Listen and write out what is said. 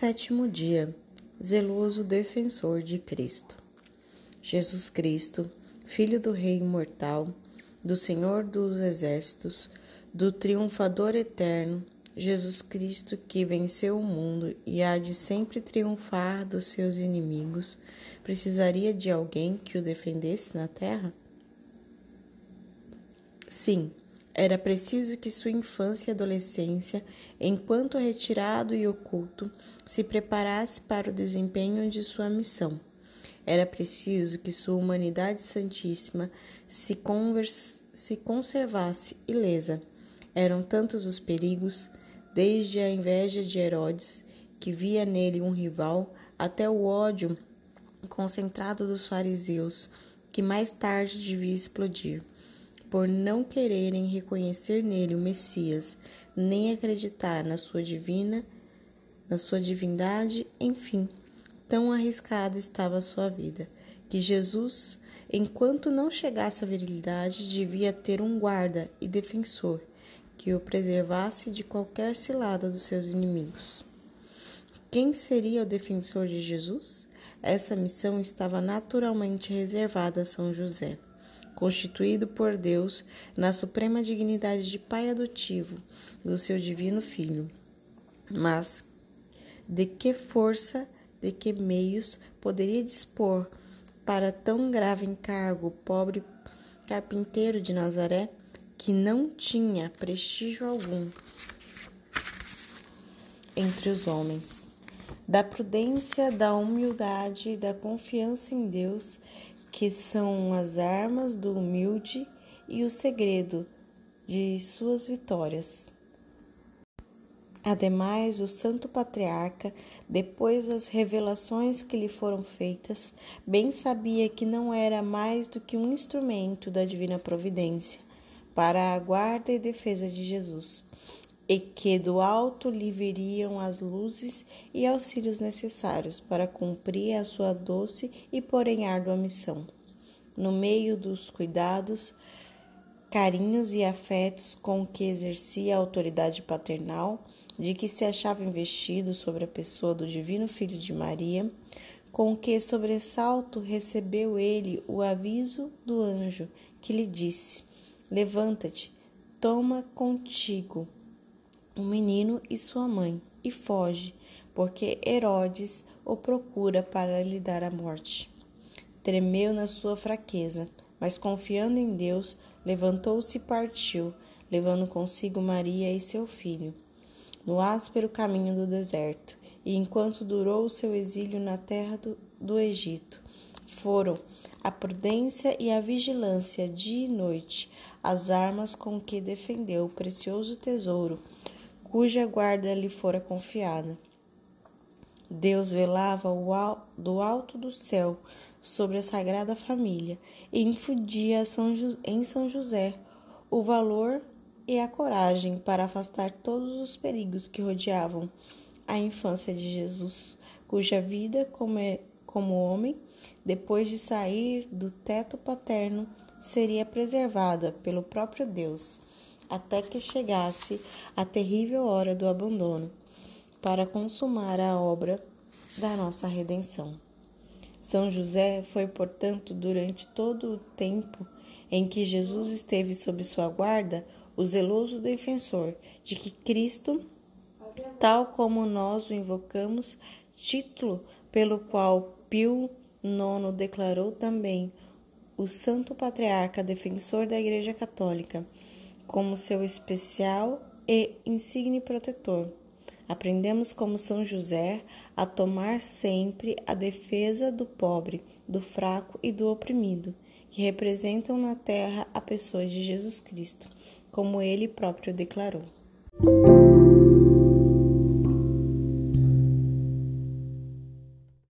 Sétimo dia. Zeloso defensor de Cristo. Jesus Cristo, Filho do Rei imortal, do Senhor dos exércitos, do triunfador eterno, Jesus Cristo que venceu o mundo e há de sempre triunfar dos seus inimigos, precisaria de alguém que o defendesse na terra? Sim, era preciso que sua infância e adolescência, enquanto retirado e oculto, se preparasse para o desempenho de sua missão. Era preciso que sua humanidade santíssima se, se conservasse ilesa. Eram tantos os perigos, desde a inveja de Herodes, que via nele um rival, até o ódio concentrado dos fariseus, que mais tarde devia explodir por não quererem reconhecer nele o Messias, nem acreditar na sua divina, na sua divindade, enfim, tão arriscada estava a sua vida, que Jesus, enquanto não chegasse à virilidade, devia ter um guarda e defensor que o preservasse de qualquer cilada dos seus inimigos. Quem seria o defensor de Jesus? Essa missão estava naturalmente reservada a São José constituído por Deus na suprema dignidade de pai adotivo do seu divino filho. Mas de que força, de que meios poderia dispor para tão grave encargo o pobre carpinteiro de Nazaré, que não tinha prestígio algum entre os homens? Da prudência, da humildade, da confiança em Deus que são as armas do humilde e o segredo de suas vitórias. Ademais, o Santo Patriarca, depois das revelações que lhe foram feitas, bem sabia que não era mais do que um instrumento da divina providência para a guarda e defesa de Jesus e que do alto lhe viriam as luzes e auxílios necessários para cumprir a sua doce e porém árdua missão. No meio dos cuidados, carinhos e afetos com que exercia a autoridade paternal, de que se achava investido sobre a pessoa do Divino Filho de Maria, com que sobressalto recebeu ele o aviso do anjo que lhe disse: Levanta-te, toma contigo o menino e sua mãe, e foge, porque Herodes o procura para lhe dar a morte. Tremeu na sua fraqueza, mas confiando em Deus, levantou-se e partiu, levando consigo Maria e seu filho, no áspero caminho do deserto. E enquanto durou o seu exílio na terra do, do Egito, foram a prudência e a vigilância dia e noite, as armas com que defendeu o precioso tesouro cuja guarda lhe fora confiada. Deus velava do alto do céu sobre a Sagrada Família e infundia em São José o valor e a coragem para afastar todos os perigos que rodeavam a infância de Jesus, cuja vida como, é, homem, depois de sair do teto paterno, seria preservada pelo próprio Deus até que chegasse a terrível hora do abandono, para consumar a obra da nossa redenção. São José foi, portanto, durante todo o tempo em que Jesus esteve sob sua guarda, o zeloso defensor de que Cristo, tal como nós o invocamos, título pelo qual Pio IX declarou também o Santo Patriarca defensor da Igreja Católica, como seu especial e insigne protetor. Aprendemos como São José a tomar sempre a defesa do pobre, do fraco e do oprimido, que representam na terra a pessoa de Jesus Cristo, como ele próprio declarou.